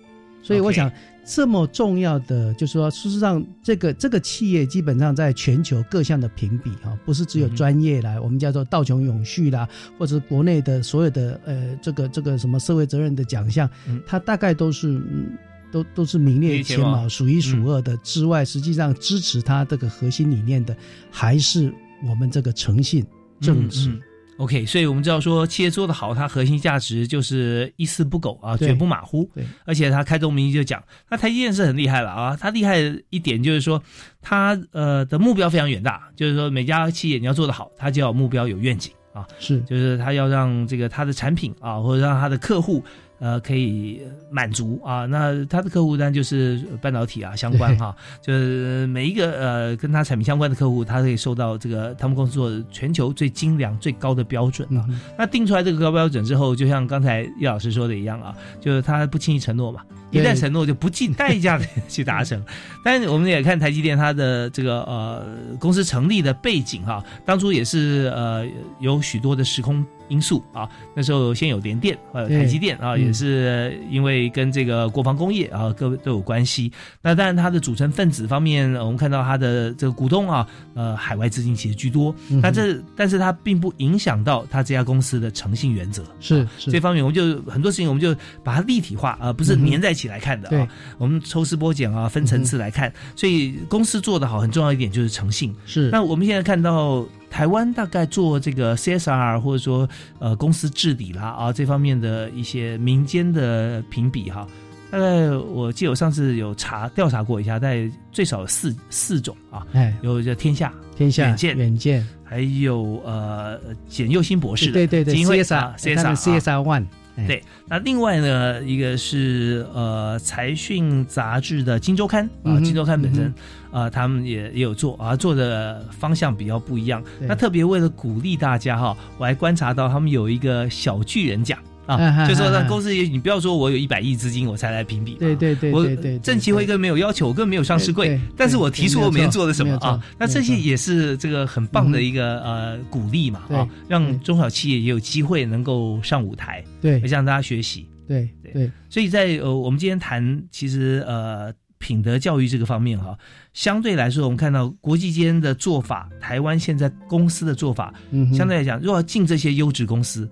所以我想，这么重要的，就是说，事实上，这个这个企业基本上在全球各项的评比哈，不是只有专业来，我们叫做道琼永续啦，或者国内的所有的呃这个这个什么社会责任的奖项，它大概都是嗯。都都是名列前茅，数一数二的。之外，实际上支持他这个核心理念的，还是我们这个诚信正直。OK，所以我们知道说，企业做得好，它核心价值就是一丝不苟啊，绝不马虎。对，而且他开宗明义就讲，那台积电是很厉害了啊，它厉害一点就是说，它呃的目标非常远大，就是说每家企业你要做得好，它就要目标有愿景。啊，是，就是他要让这个他的产品啊，或者让他的客户。呃，可以满足啊。那他的客户单就是半导体啊相关 哈，就是每一个呃跟他产品相关的客户，他可以受到这个他们公司做全球最精良、最高的标准啊。那定出来这个高标准之后，就像刚才叶老师说的一样啊，就是他不轻易承诺嘛，一旦承诺就不计代价的去达成。但是我们也看台积电它的这个呃公司成立的背景哈，当初也是呃有许多的时空。因素啊，那时候先有联电，呃，台积电啊，也是因为跟这个国防工业啊，各都有关系。那当然，它的组成分子方面，我们看到它的这个股东啊，呃，海外资金其实居多。那这，但是它并不影响到它这家公司的诚信原则。是这方面，我们就很多事情，我们就把它立体化，而不是粘在一起来看的啊。我们抽丝剥茧啊，分层次来看。所以公司做的好，很重要一点就是诚信。是。那我们现在看到。台湾大概做这个 CSR 或者说呃公司治理啦啊这方面的一些民间的评比哈，大概我记得我上次有查调查过一下，在最少四四种啊，有叫天下天下远见远见，还有呃简佑新博士对对对 CSR CSR CSR One。对，那另外呢，一个是呃财讯杂志的《金周刊》啊，《金周刊》本身啊，他们也也有做啊，做的方向比较不一样。那特别为了鼓励大家哈，我还观察到他们有一个小巨人奖。啊，就说那公司，你不要说我有一百亿资金我才来评比，对对对，我对证期会更没有要求，我更没有上市柜，但是我提出我每天做了什么啊，那这些也是这个很棒的一个呃鼓励嘛啊，让中小企业也有机会能够上舞台，对，向大家学习，对对，所以在呃我们今天谈其实呃品德教育这个方面哈，相对来说我们看到国际间的做法，台湾现在公司的做法，嗯相对来讲，如果要进这些优质公司。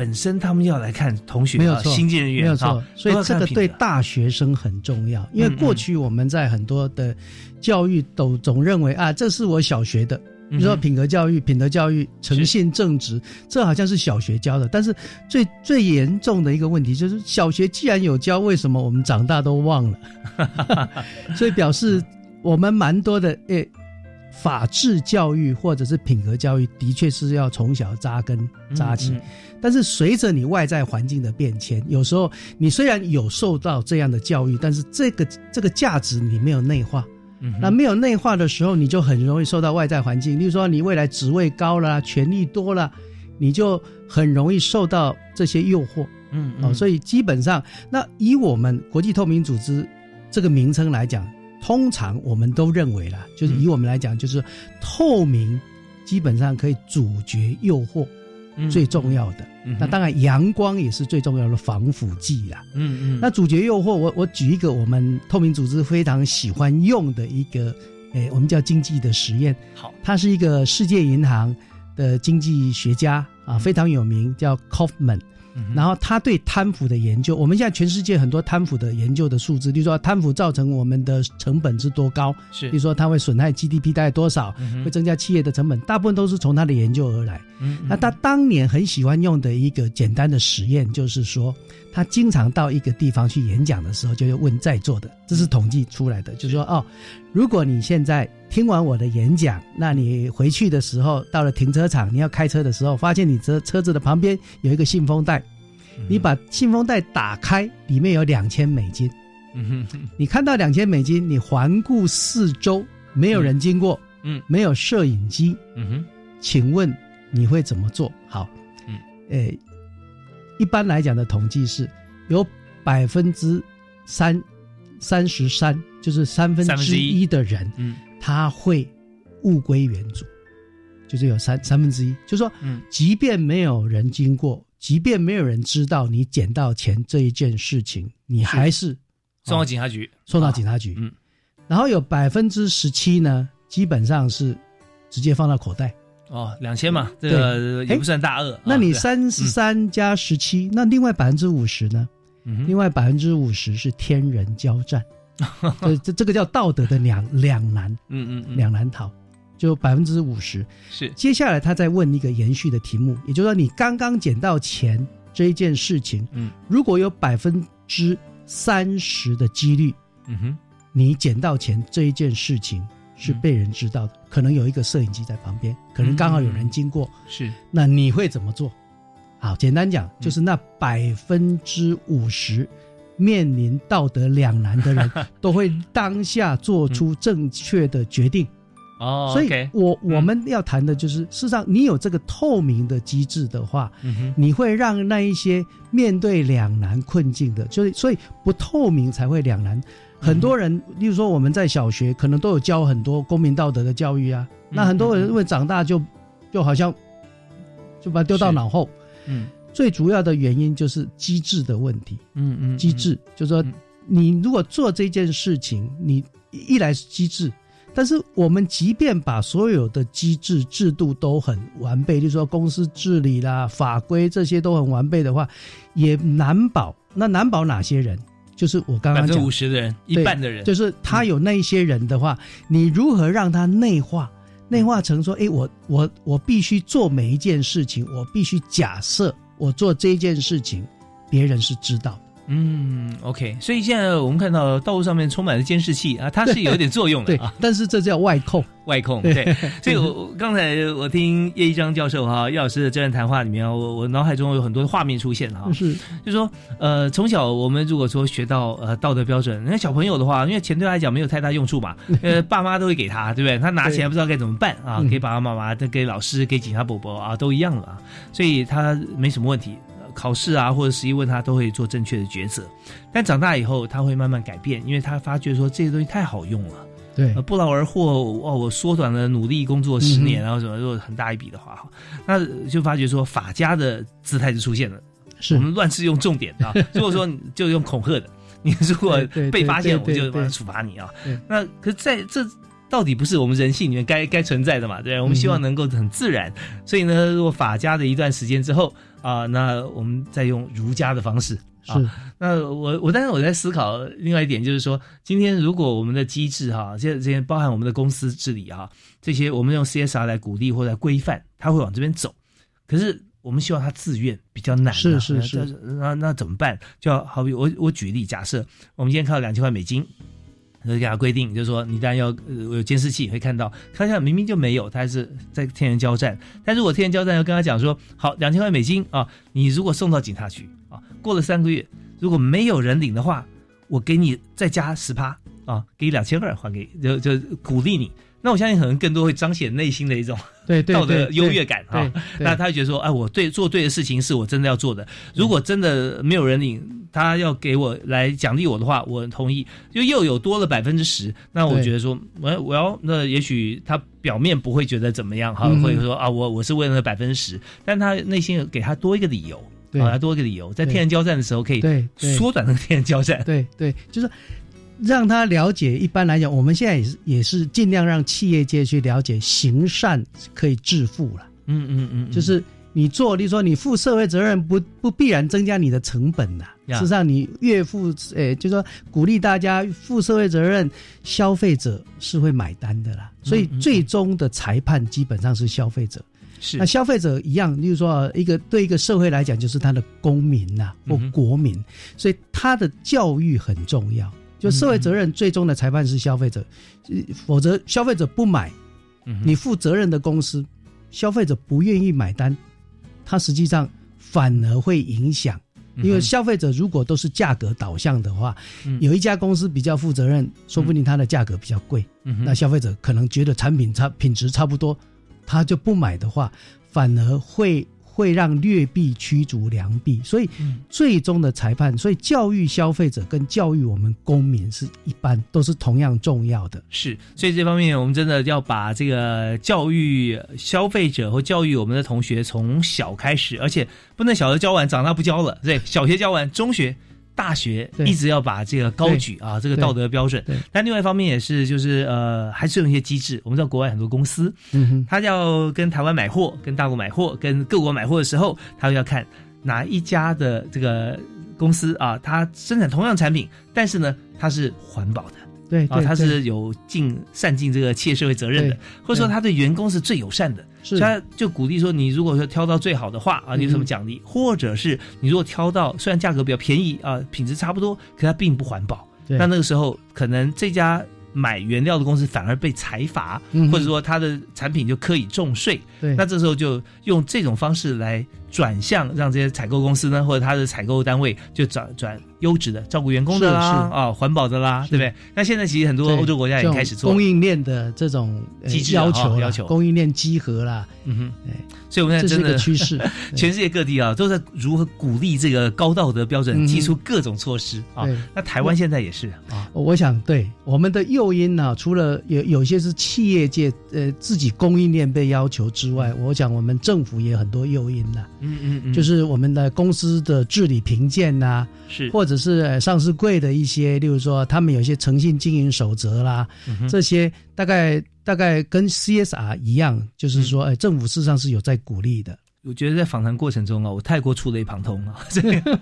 本身他们要来看同学，没有错，新进人员，没有错，所以这个对大学生很重要。因为过去我们在很多的教育都总认为啊，这是我小学的，比如说品格教育、品德教育、诚信正直，这好像是小学教的。但是最最严重的一个问题就是，小学既然有教，为什么我们长大都忘了？所以表示我们蛮多的诶。法治教育或者是品格教育，的确是要从小扎根扎起。但是随着你外在环境的变迁，有时候你虽然有受到这样的教育，但是这个这个价值你没有内化。那没有内化的时候，你就很容易受到外在环境。例如说，你未来职位高了，权力多了，你就很容易受到这些诱惑。嗯，哦，所以基本上，那以我们国际透明组织这个名称来讲。通常我们都认为啦，就是以我们来讲，就是透明，基本上可以阻绝诱惑，最重要的。那当然，阳光也是最重要的防腐剂啦。嗯嗯。那阻绝诱惑，我我举一个我们透明组织非常喜欢用的一个，诶，我们叫经济的实验。好，他是一个世界银行的经济学家啊，非常有名，叫 Kaufman。然后他对贪腐的研究，我们现在全世界很多贪腐的研究的数字，比如说贪腐造成我们的成本是多高，是，比如说它会损害 GDP 大概多少，会增加企业的成本，大部分都是从他的研究而来。那他当年很喜欢用的一个简单的实验，就是说。他经常到一个地方去演讲的时候，就会问在座的，这是统计出来的，就是说哦，如果你现在听完我的演讲，那你回去的时候到了停车场，你要开车的时候，发现你车车子的旁边有一个信封袋，你把信封袋打开，里面有两千美金，你看到两千美金，你环顾四周，没有人经过，嗯，没有摄影机，嗯哼，请问你会怎么做？好，嗯，诶。一般来讲的统计是，有百分之三三十三，就是三分之一。的人，嗯，他会物归原主，就是有三三分之一，就是说，嗯，即便没有人经过，即便没有人知道你捡到钱这一件事情，你还是送到警察局，送到警察局，嗯，然后有百分之十七呢，基本上是直接放到口袋。哦，两千嘛，这个也不算大恶。那你三十三加十七，那另外百分之五十呢？另外百分之五十是天人交战，这这这个叫道德的两两难，嗯嗯，两难逃，就百分之五十是。接下来他再问一个延续的题目，也就是说，你刚刚捡到钱这一件事情，嗯，如果有百分之三十的几率，嗯哼，你捡到钱这一件事情是被人知道的，可能有一个摄影机在旁边，可能刚好有人经过，是，那你会怎么做？好，简单讲，就是那百分之五十面临道德两难的人，都会当下做出正确的决定。哦，所以我我们要谈的就是，事实上，你有这个透明的机制的话，你会让那一些面对两难困境的，就是所以不透明才会两难。很多人，例如说我们在小学可能都有教很多公民道德的教育啊，那很多人因为长大就就好像就把它丢到脑后。嗯，最主要的原因就是机制的问题。嗯嗯，机制就是说，你如果做这件事情，你一来是机制。但是我们即便把所有的机制制度都很完备，就是说公司治理啦、法规这些都很完备的话，也难保。那难保哪些人？就是我刚刚讲五十的人，一半的人，就是他有那一些人的话，你如何让他内化？内化成说，哎，我我我必须做每一件事情，我必须假设我做这件事情，别人是知道。嗯，OK，所以现在我们看到道路上面充满了监视器啊，它是有一点作用的啊。但是这叫外控，外控对。所以我刚才我听叶一章教授哈叶老师的这段谈话里面，我我脑海中有很多画面出现哈。是，就说呃，从小我们如果说学到呃道德标准，那小朋友的话，因为钱对他来讲没有太大用处嘛，呃，爸妈都会给他，对不对？他拿钱不知道该怎么办啊，给爸爸妈妈、给老师、给警察伯伯啊，都一样了啊，所以他没什么问题。考试啊，或者实际问他，都会做正确的抉择。但长大以后，他会慢慢改变，因为他发觉说这些东西太好用了，对，不劳而获哦。我缩短了努力工作十年，然后什么，如果很大一笔的话，哈，那就发觉说法家的姿态就出现了。是我们乱世用重点啊，如果说就用恐吓的，你如果被发现，我就处罚你啊。那可是在这到底不是我们人性里面该该存在的嘛？对，我们希望能够很自然。所以呢，如果法家的一段时间之后。啊，那我们再用儒家的方式是。那我我，当然我在思考另外一点，就是说，今天如果我们的机制哈，这这些包含我们的公司治理哈，这些我们用 CSR 来鼓励或者规范，它会往这边走。可是我们希望它自愿，比较难。是是是。那那怎么办？就好比我我举例，假设我们今天看到两千块美金。就给他规定，就是说你当然要有监视器，会看到，看一下明明就没有，他还是在天人交战。但如果天人交战要跟他讲说，好，两千块美金啊，你如果送到警察局啊，过了三个月，如果没有人领的话，我给你再加十趴啊，给两千二还给，就就鼓励你。那我相信可能更多会彰显内心的一种 道德优越感啊。那他觉得说，哎，我对做对的事情是我真的要做的。如果真的没有人领，他要给我来奖励我的话，我同意。就又有多了百分之十，那我觉得说，我我要那也许他表面不会觉得怎么样哈，会说啊，我我是为了那百分之十，但他内心给他多一个理由，给他多一个理由，在天然交战的时候可以缩短那个天然交战。对对，就是。让他了解，一般来讲，我们现在也是也是尽量让企业界去了解，行善可以致富了。嗯嗯嗯，就是你做，你说你负社会责任，不不必然增加你的成本呐。事实上，你越负，诶，就说鼓励大家负社会责任，消费者是会买单的啦。所以最终的裁判基本上是消费者。是那消费者一样，例如说一个对一个社会来讲，就是他的公民呐或国民，所以他的教育很重要。就社会责任最终的裁判是消费者，否则消费者不买，你负责任的公司，消费者不愿意买单，它实际上反而会影响，因为消费者如果都是价格导向的话，有一家公司比较负责任，说不定它的价格比较贵，那消费者可能觉得产品差品质差不多，他就不买的话，反而会。会让劣币驱逐良币，所以最终的裁判，所以教育消费者跟教育我们公民是一般都是同样重要的。是，所以这方面我们真的要把这个教育消费者和教育我们的同学从小开始，而且不能小学教完长大不教了，对，小学教完，中学。大学一直要把这个高举啊，这个道德标准。但另外一方面也是，就是呃，还是有一些机制。我们知道国外很多公司，嗯他要跟台湾买货、跟大陆买货、跟各国买货的时候，他要看哪一家的这个公司啊，它生产同样产品，但是呢，它是环保的。对啊，他是有尽善尽这个企业社会责任的，或者说他对员工是最友善的，他就鼓励说，你如果说挑到最好的话啊，你有什么奖励？或者是你如果挑到虽然价格比较便宜啊，品质差不多，可它并不环保，那那个时候可能这家买原料的公司反而被裁罚，嗯或者说它的产品就可以重税。对。那这时候就用这种方式来转向，让这些采购公司呢，或者它的采购单位就转转优质的照顾员工的啦，啊，环保的啦，对不对？那现在其实很多欧洲国家也开始做。供应链的这种呃机制啊要求要求。供应链集合啦，嗯哼，哎，所以我们现在真的个趋势。全世界各地啊都在如何鼓励这个高道德标准，嗯提出各种措施啊。那台湾现在也是啊，我想对我们的诱因呢、除了有有些是企业界呃自己供应链被要求之外，我想我们政府也有很多诱因呐、嗯嗯嗯，就是我们的公司的治理评鉴呐、是。或者是呃上市柜的一些，例如说他们有一些诚信经营守则啦，嗯这些大概大概跟 CSR 一样，就是嗯说，哎、政府事实上是有在鼓励的。我觉得在访谈过程中啊，我太过触类旁通了。这个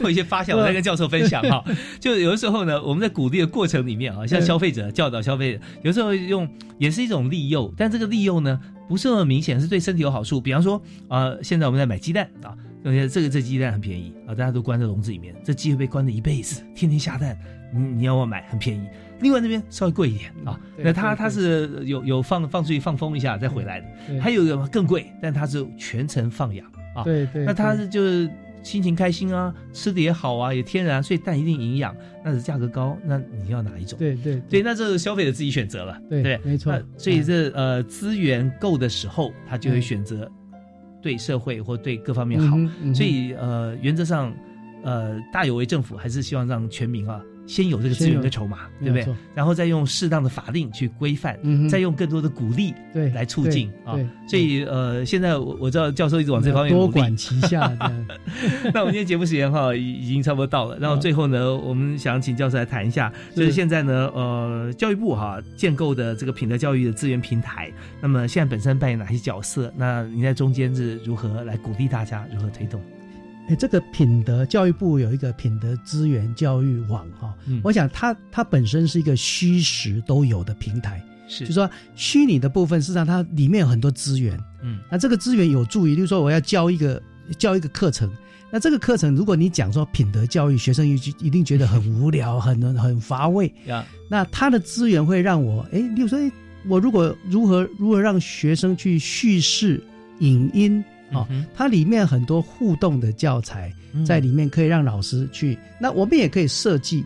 我有一些发现，我在跟教授分享哈。就有的时候呢，我们在鼓励的过程里面啊，像消费者教导消费者，有时候用也是一种利诱，但这个利诱呢不是那么明显，是对身体有好处。比方说啊、呃现在我们在买鸡蛋啊，有些这个这鸡蛋很便宜啊，大家都关在笼子里面，这鸡会被关着一辈子，天天下蛋，你你要不要买？很便宜。另外那边稍微贵一点啊，那它它是有有放放出去放风一下再回来的，对还有一个更贵，但它是全程放养啊。对对那它是就是心情开心啊，吃的也好啊，也天然，所以蛋一定营养，那是价格高，那你要哪一种？对对对，那这是消费者自己选择了，对对，没错所以这呃资源够的时候，他就会选择对社会或对各方面好。嗯嗯所以呃，原则上呃，大有为政府还是希望让全民啊。先有这个资源跟筹码，对不对？然后再用适当的法令去规范，嗯再用更多的鼓励对来促进啊。所以呃，现在我我知道教授一直往这方面多管齐下这样。那我们今天节目时间哈已已经差不多到了，然后最后呢，我们想请教授来谈一下，就是现在呢，呃，教育部哈建构的这个品德教育的资源平台，那么现在本身扮演哪些角色？那你在中间是如何来鼓励大家，如何推动？哎，这个品德教育部有一个品德资源教育网哈、嗯。我想它它本身是一个虚实都有的平台，是。就说虚拟的部分，事实上它里面有很多资源，嗯，那这个资源有助于，例如说我要教一个教一个课程，那这个课程如果你讲说品德教育，学生一一定觉得很无聊，很很乏味，呀，那它的资源会让我，哎，例如说，我如果如何如何让学生去叙事、影音，哦，嗯它里面很多互动的教材嗯。在里面，可以让老师去。那我们也可以设计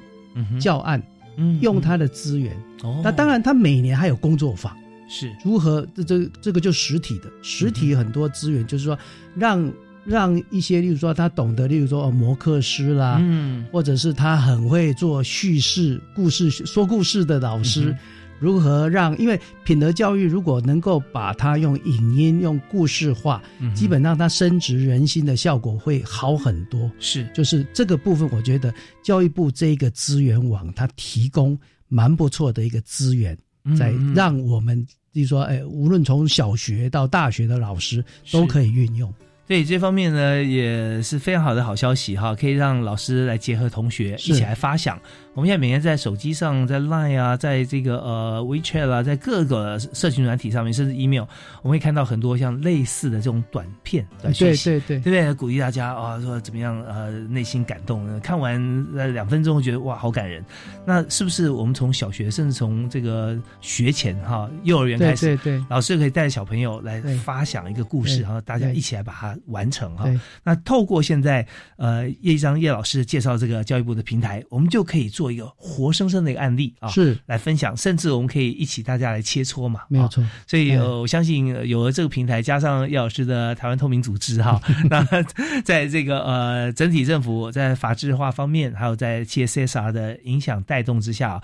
教案，嗯用它的资源。哦。那当然，它每年还有工作坊，是。如何这这这个就实体的，实体很多资源，就是说让让一些，例如说他懂得，例如说哦摩克师啦，嗯。或者是他很会做叙事、故事说故事的老师，如何让？因为品德教育如果能够把它用影音、用故事化，嗯基本上它深植人心的效果会好很多。是，就是这个部分，我觉得教育部这一个资源网它提供蛮不错的一个资源，在让我们，比如说，哎，无论从小学到大学的老师都可以运用。对这方面呢，也是非常好的好消息哈，可以让老师来结合同学一起来发想。我们现在每天在手机上，在 Line 啊，在这个呃 WeChat 啊，在各个社群软体上面，甚至 email，我们会看到很多像类似的这种短片、短讯息，对对对。对不对？鼓励大家啊，说怎么样呃，内心感动，呃看完呃两分钟觉得哇，好感人。那是不是我们从小学，甚至从这个学前哈，幼儿园开始，对对对。老师可以带着小朋友来发想一个故事，然后大家一起来把它完成哈。那透过现在呃叶一章叶老师介绍这个教育部的平台，我们就可以做一个活生生的一个案例啊，是来分享，甚至我们可以一起大家来切磋嘛，啊没有错。所以嗯呃，我相信呃有了这个平台，加上叶老师的台湾透明组织哈，那在这个呃整体政府在法制化方面，还有在企业 CSR 的影响带动之下，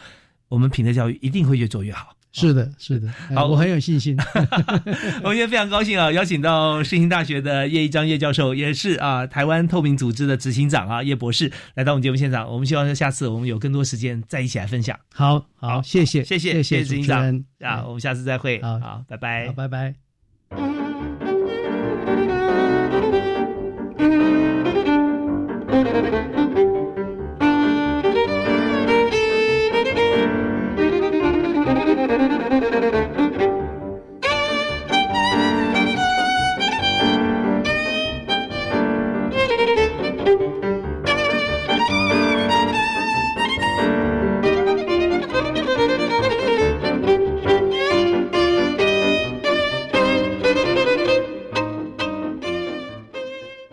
我们品德教育一定会越做越好。是的，是的，哎好我很有信心。我今天非常高兴啊，邀请到世新大学的叶一章叶教授，也是啊台湾透明组织的执行长啊叶博士，来到我们节目现场。我们希望下次我们有更多时间再一起来分享。好好，谢谢，谢谢谢谢执行长啊，我们下次再会。好好，拜拜好，。拜拜。